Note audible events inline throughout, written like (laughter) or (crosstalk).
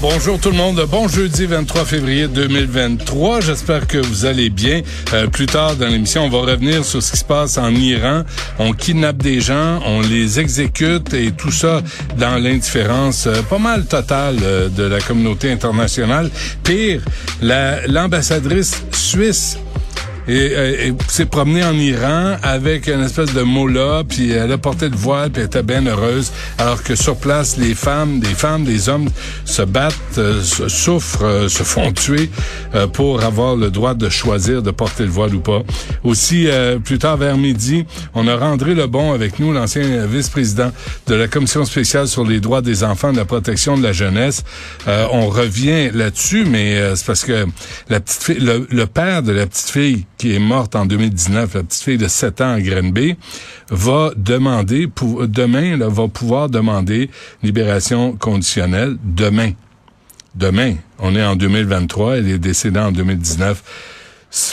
Bonjour tout le monde. Bon jeudi 23 février 2023. J'espère que vous allez bien. Euh, plus tard dans l'émission, on va revenir sur ce qui se passe en Iran. On kidnappe des gens, on les exécute et tout ça dans l'indifférence euh, pas mal totale euh, de la communauté internationale. Pire, la- l'ambassadrice suisse et, euh, et s'est promenée en Iran avec une espèce de mola, puis elle a porté le voile, puis elle était bien heureuse, alors que sur place, les femmes, des femmes, des hommes se battent, euh, souffrent, euh, se font tuer euh, pour avoir le droit de choisir de porter le voile ou pas. Aussi, euh, plus tard vers midi, on aura André Lebon avec nous, l'ancien vice-président de la Commission spéciale sur les droits des enfants et de la protection de la jeunesse. Euh, on revient là-dessus, mais euh, c'est parce que la petite fille, le, le père de la petite fille qui est morte en 2019, la petite fille de 7 ans à Grenby, va demander, pou- demain, là, va pouvoir demander libération conditionnelle demain. Demain. On est en 2023, elle est décédée en 2019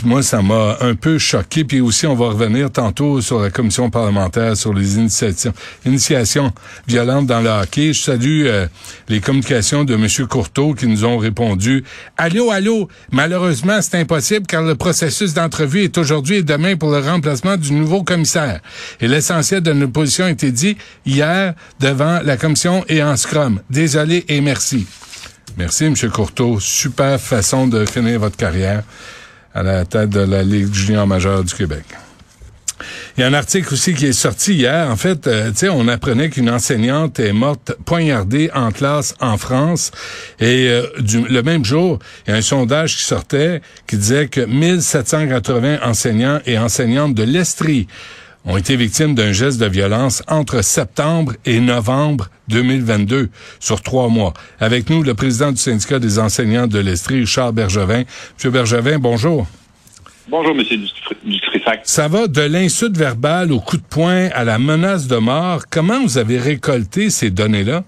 moi, ça m'a un peu choqué. Puis aussi, on va revenir tantôt sur la commission parlementaire sur les initiations, violentes dans le hockey. Je salue euh, les communications de M. Courteau qui nous ont répondu « Allô, allô, malheureusement, c'est impossible car le processus d'entrevue est aujourd'hui et demain pour le remplacement du nouveau commissaire. Et l'essentiel de notre position a été dit hier devant la commission et en scrum. Désolé et merci. » Merci, M. Courteau. Super façon de finir votre carrière à la tête de la Ligue junior majeure du Québec. Il y a un article aussi qui est sorti hier. En fait, euh, tu sais, on apprenait qu'une enseignante est morte poignardée en classe en France. Et euh, le même jour, il y a un sondage qui sortait qui disait que 1780 enseignants et enseignantes de l'Estrie ont été victimes d'un geste de violence entre septembre et novembre 2022, sur trois mois. Avec nous, le président du syndicat des enseignants de l'Estrie, Richard Bergevin. Monsieur Bergevin, bonjour. Bonjour, Monsieur Dutrissac. Ça va de l'insulte verbale au coup de poing à la menace de mort. Comment vous avez récolté ces données-là?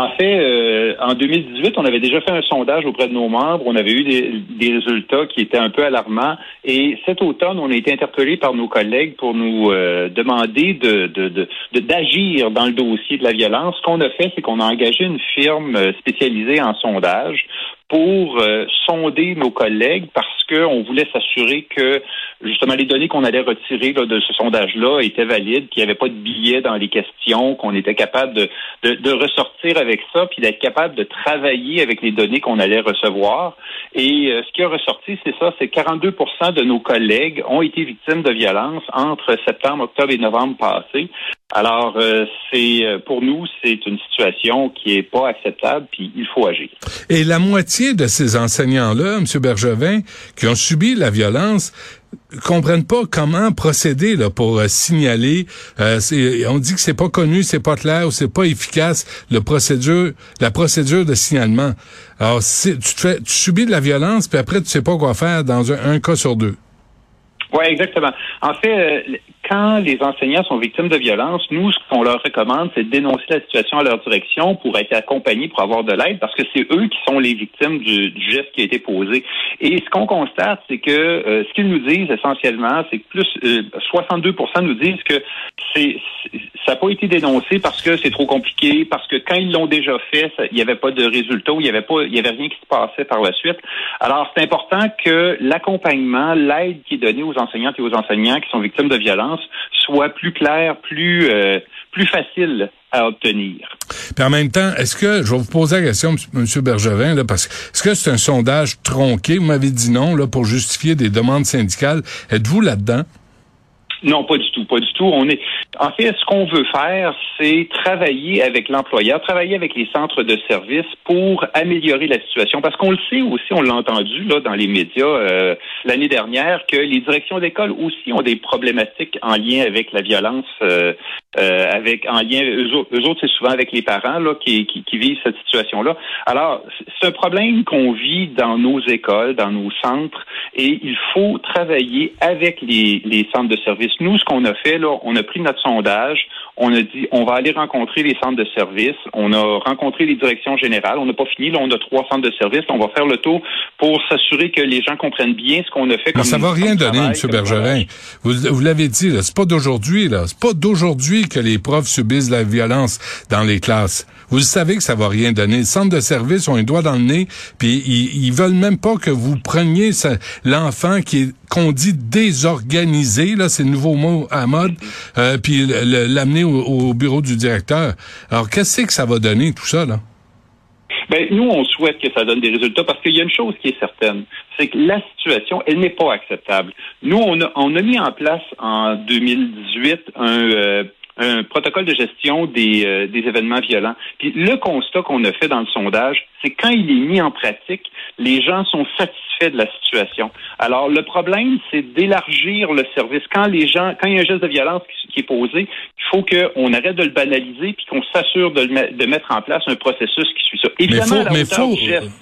En fait, euh, en 2018, on avait déjà fait un sondage auprès de nos membres. On avait eu des, des résultats qui étaient un peu alarmants. Et cet automne, on a été interpellés par nos collègues pour nous euh, demander de, de, de, d'agir dans le dossier de la violence. Ce qu'on a fait, c'est qu'on a engagé une firme euh, spécialisée en sondage pour euh, sonder nos collègues parce qu'on voulait s'assurer que justement les données qu'on allait retirer là, de ce sondage-là étaient valides, qu'il n'y avait pas de billets dans les questions, qu'on était capable de, de, de ressortir avec ça, puis d'être capable de travailler avec les données qu'on allait recevoir. Et euh, ce qui a ressorti, c'est ça, c'est 42% de nos collègues ont été victimes de violences entre septembre, octobre et novembre passés. Alors, euh, c'est euh, pour nous, c'est une situation qui est pas acceptable, puis il faut agir. Et la moitié de ces enseignants-là, M. Bergevin, qui ont subi la violence, comprennent pas comment procéder là, pour euh, signaler. Euh, on dit que c'est pas connu, c'est pas clair ou c'est pas efficace le procédure, la procédure de signalement. Alors, tu, tu subis de la violence, puis après tu sais pas quoi faire dans un, un cas sur deux. Oui, exactement. En fait, euh, quand les enseignants sont victimes de violence, nous, ce qu'on leur recommande, c'est de dénoncer la situation à leur direction pour être accompagnés, pour avoir de l'aide, parce que c'est eux qui sont les victimes du, geste qui a été posé. Et ce qu'on constate, c'est que euh, ce qu'ils nous disent essentiellement, c'est que plus euh, 62% nous disent que c'est ça n'a pas été dénoncé parce que c'est trop compliqué, parce que quand ils l'ont déjà fait, il n'y avait pas de résultat, il n'y avait pas, il y avait rien qui se passait par la suite. Alors, c'est important que l'accompagnement, l'aide qui est donnée aux enseignantes et aux enseignants qui sont victimes de soit plus clair, plus euh, plus facile à obtenir. Puis en même temps, est-ce que, je vais vous poser la question, M. Bergevin, là, parce que est-ce que c'est un sondage tronqué? Vous m'avez dit non, là, pour justifier des demandes syndicales. Êtes-vous là-dedans? Non, pas du tout, pas du tout. On est, en fait, ce qu'on veut faire, c'est travailler avec l'employeur, travailler avec les centres de services pour améliorer la situation. Parce qu'on le sait aussi, on l'a entendu là dans les médias euh, l'année dernière, que les directions d'école aussi ont des problématiques en lien avec la violence, euh, euh, avec en lien eux, autres- c'est souvent avec les parents là qui, qui, qui vivent cette situation-là. Alors, c'est un problème qu'on vit dans nos écoles, dans nos centres, et il faut travailler avec les, les centres de services. Nous, ce qu'on a fait, là, on a pris notre sondage, on a dit, on va aller rencontrer les centres de services, on a rencontré les directions générales, on n'a pas fini, là, on a trois centres de services, on va faire le tour pour s'assurer que les gens comprennent bien ce qu'on a fait. Comme ça va rien donner, M. Bergerin. Vous, vous l'avez dit, c'est pas d'aujourd'hui, là. C'est pas d'aujourd'hui que les profs subissent la violence dans les classes. Vous savez que ça va rien donner. Les centres de services ont un doigt dans le nez, puis ils, ils veulent même pas que vous preniez l'enfant qui est qu'on dit désorganisé, là, c'est le nouveau mot à mode, euh, puis l'amener au, bureau du directeur. Alors, qu'est-ce que ça va donner, tout ça, là? Ben, nous, on souhaite que ça donne des résultats parce qu'il y a une chose qui est certaine, c'est que la situation, elle n'est pas acceptable. Nous, on a, on a mis en place en 2018 un, euh, un protocole de gestion des, euh, des événements violents. Puis le constat qu'on a fait dans le sondage, c'est quand il est mis en pratique, les gens sont satisfaits de la situation. Alors le problème, c'est d'élargir le service. Quand les gens, quand il y a un geste de violence qui, est posé, il faut qu'on arrête de le banaliser puis qu'on s'assure de, de, mettre en place un processus qui suit ça. Évidemment, mais faut,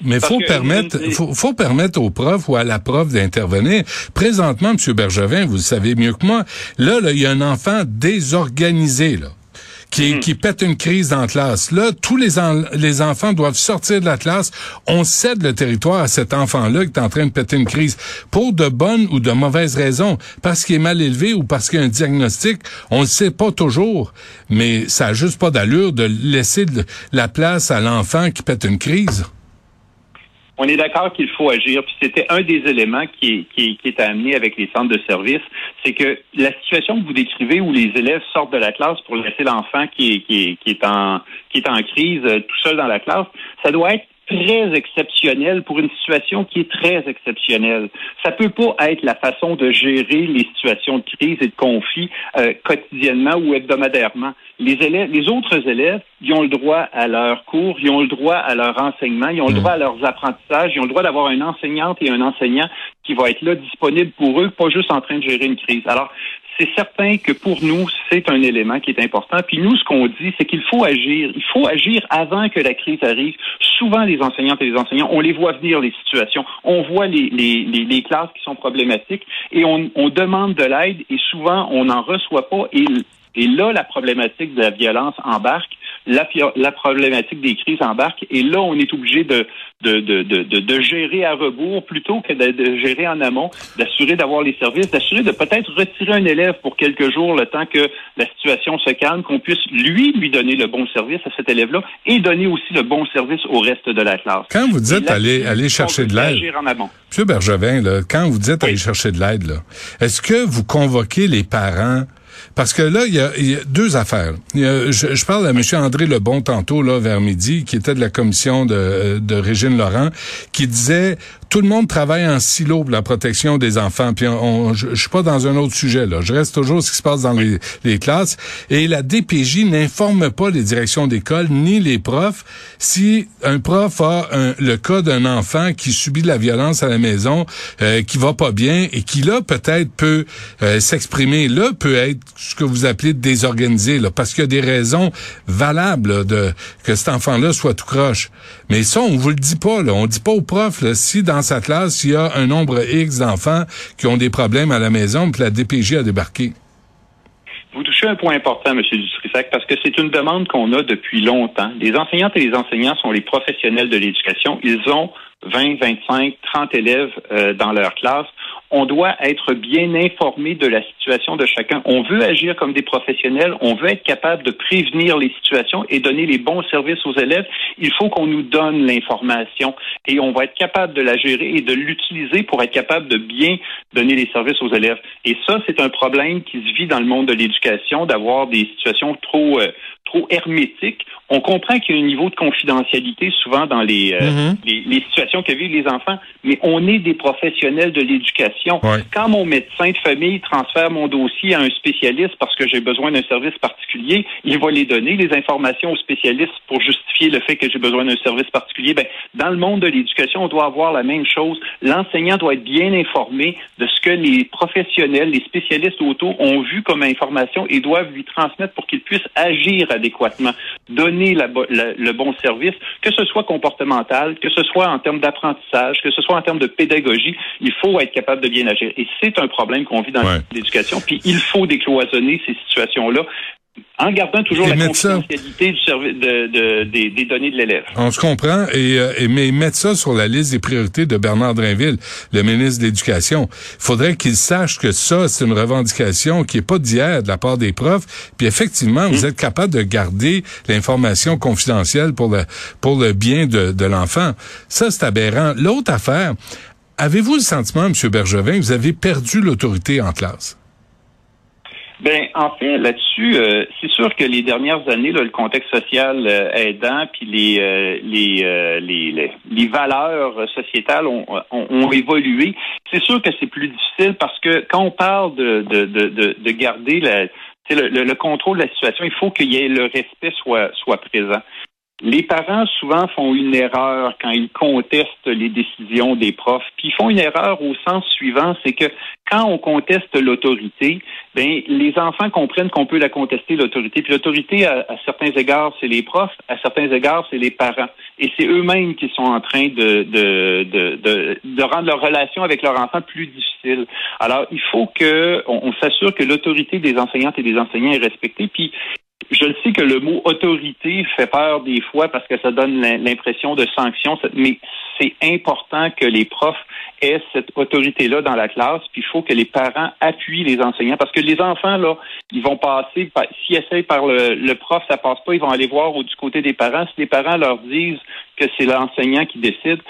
mais faut, permettre, faut, faut, permettre aux profs ou à la prof d'intervenir. Présentement, M. Bergevin, vous le savez mieux que moi, là, là, il y a un enfant désorganisé, là qui, qui pète une crise dans la classe. Là, tous les, les enfants doivent sortir de la classe. On cède le territoire à cet enfant-là qui est en train de péter une crise pour de bonnes ou de mauvaises raisons. Parce qu'il est mal élevé ou parce qu'il y a un diagnostic, on ne sait pas toujours. Mais ça a juste pas d'allure de laisser la place à l'enfant qui pète une crise on est d'accord qu'il faut agir. Puis c'était un des éléments qui est, qui, est amené avec les centres de services, c'est que la situation que vous décrivez où les élèves sortent de la classe pour laisser l'enfant qui est, qui, qui est en qui est en crise euh, tout seul dans la classe, ça doit être très exceptionnel pour une situation qui est très exceptionnelle. Ça peut pas être la façon de gérer les situations de crise et de conflit euh, quotidiennement ou hebdomadairement. Les élèves, les autres élèves, ils ont le droit à leur cours, ils ont le droit à leur enseignement, ils ont le mmh. droit à leurs apprentissages, ils ont le droit d'avoir une enseignante et un enseignant qui va être là disponible pour eux, pas juste en train de gérer une crise. Alors, c'est certain que pour nous, c'est un élément qui est important. Puis nous, ce qu'on dit, c'est qu'il faut agir. Il faut agir avant que la crise arrive. Souvent, les enseignantes et les enseignants, on les voit venir, les situations. On voit les, les, les, classes qui sont problématiques et on, on demande de l'aide et souvent, on n'en reçoit pas. Et, et là, la problématique de la violence embarque la, problématique des crises embarque. Et là, on est obligé de, de, de, de, de gérer à rebours plutôt que de, gérer en amont, d'assurer d'avoir les services, d'assurer de peut-être retirer un élève pour quelques jours le temps que la situation se calme, qu'on puisse lui lui donner le bon service à cet élève-là et donner aussi le bon service au reste de la classe. Quand vous dites aller, aller chercher de l'aide, Monsieur Bergevin, là, quand vous dites aller chercher de l'aide, est-ce que vous convoquez les parents parce que là, il y a, deux affaires. je, parle à M. André Lebon tantôt, là, vers midi, qui était de la commission de, de Régine Laurent, qui disait tout le monde travaille en silo pour la protection des enfants. Puis on, je, je, suis pas dans un autre sujet là. Je reste toujours ce qui se passe dans les, les classes. Et la DPJ n'informe pas les directions d'école ni les profs si un prof a le cas d'un enfant qui subit de la violence à la maison, euh, qui va pas bien et qui là peut-être peut euh, s'exprimer. Là peut être ce que vous appelez désorganisé là, parce qu'il y a des raisons valables de que cet enfant-là soit tout croche. Mais ça on vous le dit pas là. On dit pas aux profs là, si dans sa classe, il y a un nombre X d'enfants qui ont des problèmes à la maison, puis la DPJ a débarqué. Vous touchez un point important, M. Dutrissac, parce que c'est une demande qu'on a depuis longtemps. Les enseignantes et les enseignants sont les professionnels de l'éducation. Ils ont 20, 25, 30 élèves euh, dans leur classe on doit être bien informé de la situation de chacun. On veut agir comme des professionnels, on veut être capable de prévenir les situations et donner les bons services aux élèves. Il faut qu'on nous donne l'information et on va être capable de la gérer et de l'utiliser pour être capable de bien donner les services aux élèves. Et ça, c'est un problème qui se vit dans le monde de l'éducation, d'avoir des situations trop euh, trop hermétique. On comprend qu'il y a un niveau de confidentialité souvent dans les, euh, mm-hmm. les, situations que vivent les enfants, mais on est des professionnels de l'éducation. Quand mon médecin de famille transfère mon dossier à un spécialiste parce que j'ai besoin d'un service particulier, il va les donner, les informations aux spécialistes pour justifier le fait que j'ai besoin d'un service particulier. Ben, dans le monde de l'éducation, on doit avoir la même chose. L'enseignant doit être bien informé de ce que les professionnels, les spécialistes autour ont vu comme information et doivent lui transmettre pour qu'il puisse agir à adéquatement, donner la, le bon service, que ce soit comportemental, que ce soit en termes d'apprentissage, que ce soit en termes de pédagogie, il faut être capable de bien agir. Et c'est un problème qu'on vit dans l'éducation. Puis il faut décloisonner ces situations-là en gardant toujours la confidentialité du service de, des, données de l'élève. On se comprend, et, euh, et, mais mettre ça sur la liste des priorités de Bernard Drinville, le ministre de l'Éducation. Il faudrait qu'il sache que ça, c'est une revendication qui est pas d'hier de la part des profs, puis effectivement, vous mm. êtes capable de garder l'information confidentielle pour le, pour le bien de, de l'enfant. Ça, c'est aberrant. L'autre affaire, avez-vous le sentiment, M. Bergevin, que vous avez perdu l'autorité en classe? Ben, en fait, là-dessus, euh, c'est sûr que les dernières années, le contexte social euh, aidant, puis les, euh, les, les, les, valeurs sociétales ont, ont, évolué. C'est sûr que c'est plus difficile parce que quand on parle de, de, de, de garder la, le, le, contrôle de la situation, il faut qu'il y ait le respect soit, soit présent. Les parents souvent font une erreur quand ils contestent les décisions des profs. Puis ils font une erreur au sens suivant, c'est que quand on conteste l'autorité, ben les enfants comprennent qu'on peut la contester l'autorité. Puis l'autorité, à, certains égards, c'est les profs, à certains égards, c'est les parents. Et c'est eux-mêmes qui sont en train de, de, de, de, rendre leur relation avec leur enfant plus difficile. Alors, il faut que on s'assure que l'autorité des enseignantes et des enseignants est respectée. Puis je le sais que le mot autorité fait peur des fois parce que ça donne l'impression de sanction, mais c'est important que les profs aient cette autorité-là dans la classe, puis il faut que les parents appuient les enseignants parce que les enfants, là, ils vont passer, s'ils essayent par le, le prof, ça passe pas, ils vont aller voir du côté des parents. Si les parents leur disent que c'est l'enseignant qui décide,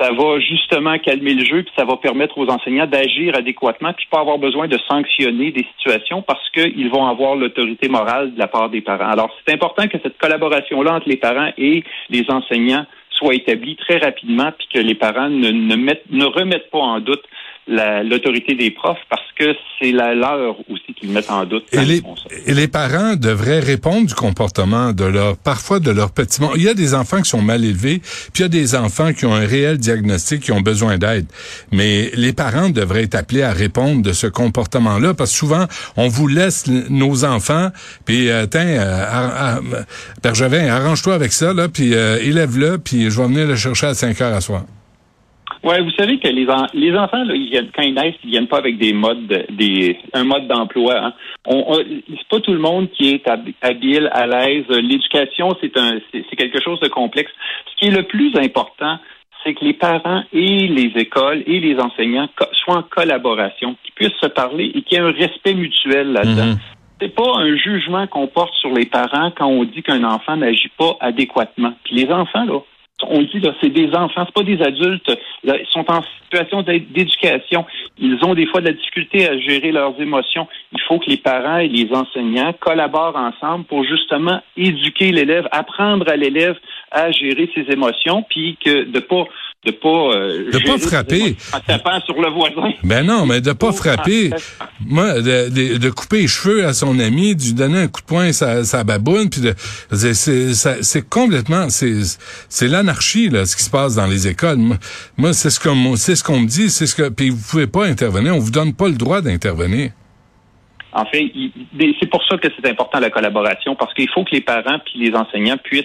ça va justement calmer le jeu, puis ça va permettre aux enseignants d'agir adéquatement, puis pas avoir besoin de sanctionner des situations parce qu'ils vont avoir l'autorité morale de la part des parents. Alors, c'est important que cette collaboration-là entre les parents et les enseignants soit établie très rapidement, puis que les parents ne, ne, mettent, ne remettent pas en doute l'autorité des profs parce que c'est la leur aussi qu'ils mettent en doute. Et les, et les, parents devraient répondre du comportement de leur, parfois de leur petit Il y a des enfants qui sont mal élevés, puis il y a des enfants qui ont un réel diagnostic, qui ont besoin d'aide. Mais les parents devraient être appelés à répondre de ce comportement-là parce que souvent, on vous laisse nos enfants, puis euh, tiens, euh, Bergevin, arrange-toi avec ça, là, puis euh, élève-le, puis je vais venir le chercher à 5 heures à soir. Ouais, vous savez que les, les enfants, là, ils viennent, quand ils naissent, ils viennent pas avec des modes, des, un mode d'emploi. Hein. On, c'est pas tout le monde qui est habile, à l'aise. L'éducation, c'est un, c'est quelque chose de complexe. Ce qui est le plus important, c'est que les parents et les écoles et les enseignants soient en collaboration, qu'ils puissent se parler et qu'il y ait un respect mutuel là-dedans. Mm-hmm. C'est pas un jugement qu'on porte sur les parents quand on dit qu'un enfant n'agit pas adéquatement. Puis les enfants, là, on dit là, c'est des enfants, c'est pas des adultes. ils sont en situation d'éducation. Ils ont des fois de la difficulté à gérer leurs émotions. Il faut que les parents et les enseignants collaborent ensemble pour justement éduquer l'élève, apprendre à l'élève à gérer ses émotions, puis que de pas de pas euh, de pas frapper en tapant sur le voisin. Ben non, mais de pas frapper. Moi, de, de, couper les cheveux à son ami, de lui donner un coup de poing à sa baboune, puis de c'est complètement c'est c'est l'anarchie là ce qui se passe dans les écoles. Moi, c'est ce qu'on c'est ce qu'on me dit, c'est ce que puis vous pouvez pas intervenir, on vous donne pas le droit d'intervenir. En fait, c'est pour ça que c'est important la collaboration parce qu'il faut que les parents puis les enseignants puissent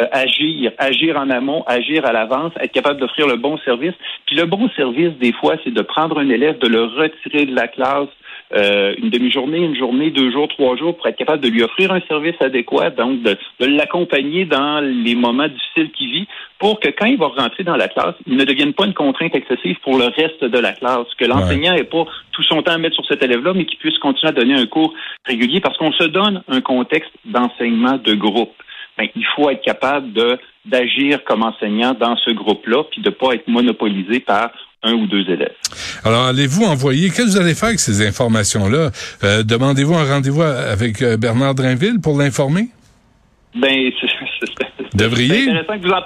euh, agir, agir en amont, agir à l'avance, être capable d'offrir le bon service. Puis le bon service, des fois, c'est de prendre un élève, de le retirer de la classe euh, une demi-journée, une journée, deux jours, trois jours, pour être capable de lui offrir un service adéquat, donc de, l'accompagner dans les moments difficiles qu'il vit, pour que quand il va rentrer dans la classe, il ne devienne pas une contrainte excessive pour le reste de la classe, que l'enseignant n'ait pas tout son temps à mettre sur cet élève-là, mais qu'il puisse continuer à donner un cours régulier, parce qu'on se donne un contexte d'enseignement de groupe. Ben, il faut être capable de d'agir comme enseignant dans ce groupe-là, puis de ne pas être monopolisé par un ou deux élèves. Alors, allez-vous envoyer, qu'est-ce que vous allez faire avec ces informations-là? Euh, demandez-vous un rendez-vous avec euh, Bernard Drinville pour l'informer? Ben, (laughs) Devriez. C'est intéressant que vous en.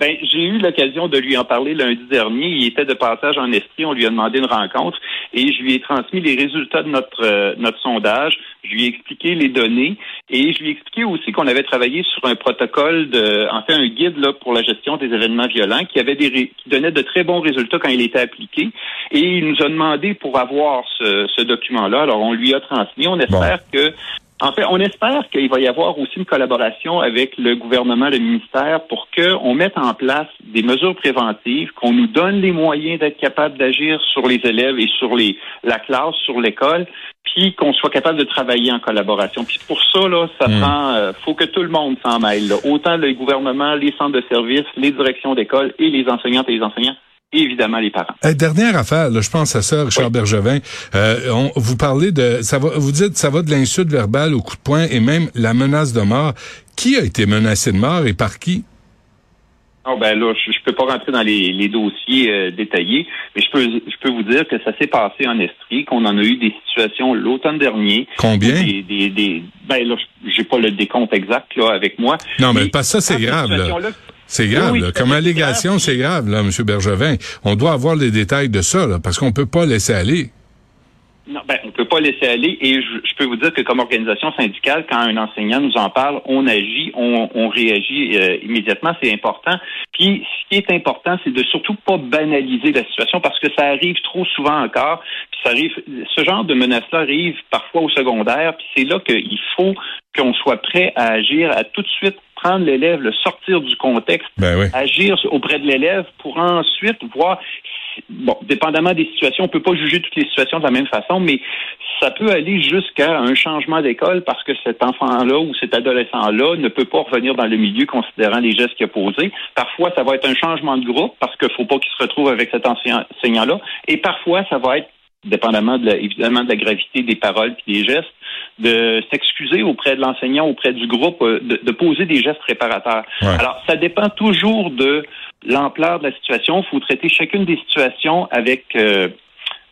Ben, j'ai eu l'occasion de lui en parler lundi dernier. Il était de passage en Estrie. On lui a demandé une rencontre et je lui ai transmis les résultats de notre euh, notre sondage. Je lui ai expliqué les données et je lui ai expliqué aussi qu'on avait travaillé sur un protocole de, en fait, un guide là pour la gestion des événements violents qui avait des qui donnait de très bons résultats quand il était appliqué. Et il nous a demandé pour avoir ce, ce document-là. Alors on lui a transmis. On espère que En fait, on espère qu'il va y avoir aussi une collaboration avec le gouvernement, le ministère, pour qu'on mette en place des mesures préventives, qu'on nous donne les moyens d'être capable d'agir sur les élèves et sur les, la classe, sur l'école, puis qu'on soit capable de travailler en collaboration. Puis pour ça, là, ça Hmm. prend, euh, faut que tout le monde s'en mêle. là. Autant le gouvernement, les centres de services, les directions d'école et les enseignantes et les enseignants, et évidemment les parents. Euh, dernière affaire, là, je pense à ça, Richard Oui. Bergevin. Euh, on- vous parlez de, ça va, vous dites, ça va de l'insulte verbale au coup de poing et même la menace de mort. Qui a été menacé de mort et par qui? Oh ben là, je, je peux pas rentrer dans les, les dossiers euh, détaillés, mais je peux je peux vous dire que ça s'est passé en Estrie, qu'on en a eu des situations l'automne dernier. Combien? Des, des, des- ben là, j'ai pas le décompte exact là avec moi. Non, mais pas ça, c'est grave, là. C'est grave, Oui, là. Comme allégation, grave. c'est grave, là, M. Bergevin. On doit avoir les détails de ça, là, parce qu'on peut pas laisser aller. Non, ben, on peut pas laisser aller et je, je peux vous dire que comme organisation syndicale, quand un enseignant nous en parle, on agit, on, on réagit euh, immédiatement, c'est important. Puis ce qui est important, c'est de surtout pas banaliser la situation parce que ça arrive trop souvent encore. Puis ça arrive, ce genre de menace-là arrive parfois au secondaire. Puis c'est là qu'il faut qu'on soit prêt à agir, à tout de suite prendre l'élève, le sortir du contexte, Ben oui. agir auprès de l'élève pour ensuite voir bon, dépendamment des situations, on peut pas juger toutes les situations de la même façon, mais ça peut aller jusqu'à un changement d'école parce que cet enfant-là ou cet adolescent-là ne peut pas revenir dans le milieu considérant les gestes qu'il a posés. Parfois, ça va être un changement de groupe parce qu'il faut pas qu'il se retrouve avec cet enseignant-là. Et parfois, ça va être dépendamment de la, évidemment de la gravité des paroles et des gestes, de s'excuser auprès de l'enseignant, auprès du groupe, euh, de, de poser des gestes réparateurs. Ouais. Alors, ça dépend toujours de l'ampleur de la situation. Il faut traiter chacune des situations avec euh,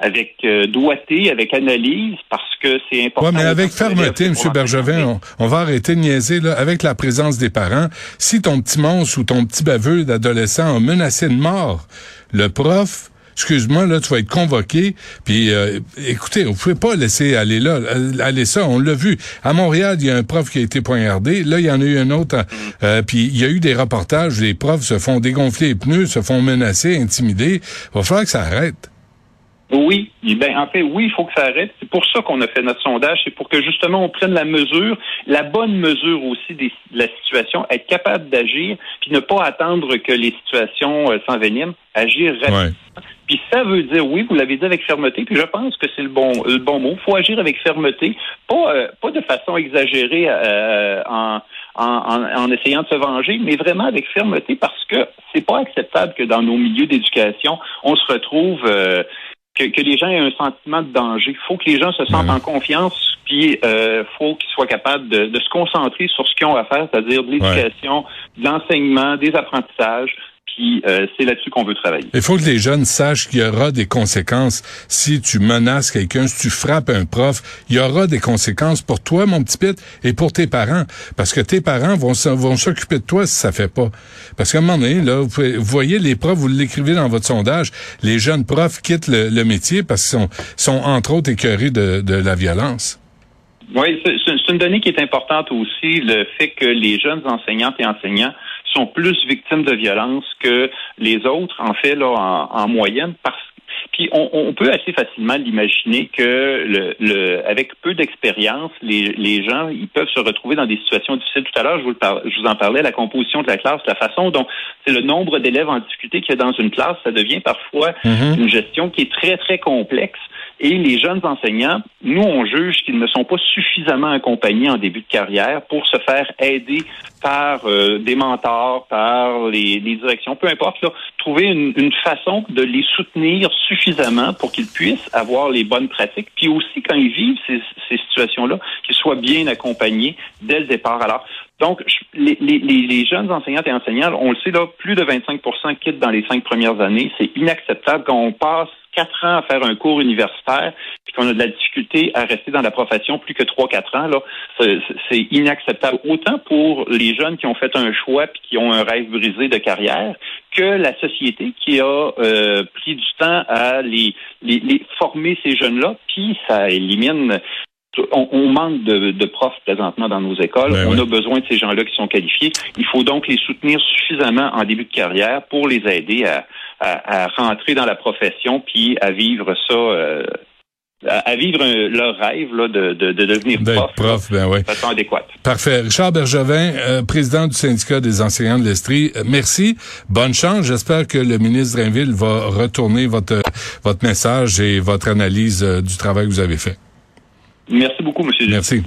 avec euh, doigté, avec analyse, parce que c'est important. Ouais, mais avec fermeté, M. Bergevin, on, on va arrêter de niaiser, là, avec la présence des parents. Si ton petit monstre ou ton petit baveux d'adolescent a menacé de mort le prof, excuse-moi, là, tu vas être convoqué. Puis, euh, écoutez, vous pouvez pas laisser aller là, euh, aller ça. On l'a vu. À Montréal, il y a un prof qui a été poignardé. Là, il y en a eu un autre. euh, puis, il y a eu des reportages. Les profs se font dégonfler les pneus, se font menacer, intimider. Il va falloir que ça arrête. Oui, Eh ben en fait, oui, il faut que ça arrête. C'est pour ça qu'on a fait notre sondage, c'est pour que justement on prenne la mesure, la bonne mesure aussi des- de la situation, être capable d'agir, puis ne pas attendre que les situations euh, s'enveniment, agir rapidement. Ouais. Puis ça veut dire, oui, vous l'avez dit avec fermeté, puis je pense que c'est le bon le bon mot. faut agir avec fermeté, pas euh, pas de façon exagérée euh, en, en, en, essayant de se venger, mais vraiment avec fermeté parce que c'est pas acceptable que dans nos milieux d'éducation, on se retrouve euh, que, que les gens aient un sentiment de danger. Il faut que les gens se sentent Ouais. en confiance, puis euh, faut qu'ils soient capables de, de se concentrer sur ce qu'ils ont à faire, c'est-à-dire de l'éducation, de l'enseignement, des apprentissages. Puis euh, c'est là-dessus qu'on veut travailler. Il faut que les jeunes sachent qu'il y aura des conséquences. Si tu menaces quelqu'un, si tu frappes un prof, il y aura des conséquences pour toi, mon petit Pete, et pour tes parents. Parce que tes parents vont, s'occuper de toi si ça fait pas. Parce qu'à un moment donné, là, vous, pouvez- vous voyez les profs, vous l'écrivez dans votre sondage, les jeunes profs quittent le, le métier parce qu'ils sont, sont entre autres écœurés de, de la violence. Oui, c'est une donnée qui est importante aussi, le fait que les jeunes enseignantes et enseignants sont plus victimes de violence que les autres, en fait, là, en, en moyenne, parce puis on, on peut assez facilement l'imaginer que le, le, avec peu d'expérience, les, les gens ils peuvent se retrouver dans des situations difficiles. Tout à l'heure, je, vous le je vous en parlais, la composition de la classe, la façon dont c'est le nombre d'élèves en difficulté qu'il y a dans une classe, ça devient parfois Mhm. une gestion qui est très, très complexe. Et les jeunes enseignants, nous, on juge qu'ils ne sont pas suffisamment accompagnés en début de carrière pour se faire aider par euh, des mentors, par les, les directions, peu importe, là, trouver une, une façon de les soutenir suffisamment pour qu'ils puissent avoir les bonnes pratiques. Puis aussi, quand ils vivent ces, ces situations-là, qu'ils soient bien accompagnés dès le départ. Alors, donc, les, les- les jeunes enseignantes et enseignants, on le sait, là, plus de 25% quittent dans les cinq premières années. C'est inacceptable quand on passe quatre ans à faire un cours universitaire, puis qu'on a de la difficulté à rester dans la profession plus que trois, quatre ans, là, c'est inacceptable. Autant pour les jeunes qui ont fait un choix puis qui ont un rêve brisé de carrière, que la société qui a euh, pris du temps à les, les, les former ces jeunes-là, puis ça élimine on, on manque de, de profs présentement dans nos écoles. Ben on a besoin de ces gens-là qui sont qualifiés. Il faut donc les soutenir suffisamment en début de carrière pour les aider à, à, à rentrer dans la profession puis à vivre ça euh, à, vivre leur rêve là, de, de, de devenir prof, prof ben ouais. de façon adéquate. Parfait. Richard Bergevin, euh, président du syndicat des enseignants de l'Estrie, euh, merci. Bonne chance. J'espère que le ministre Drainville va retourner votre, votre message et votre analyse euh, du travail que vous avez fait. Merci beaucoup, M. Merci.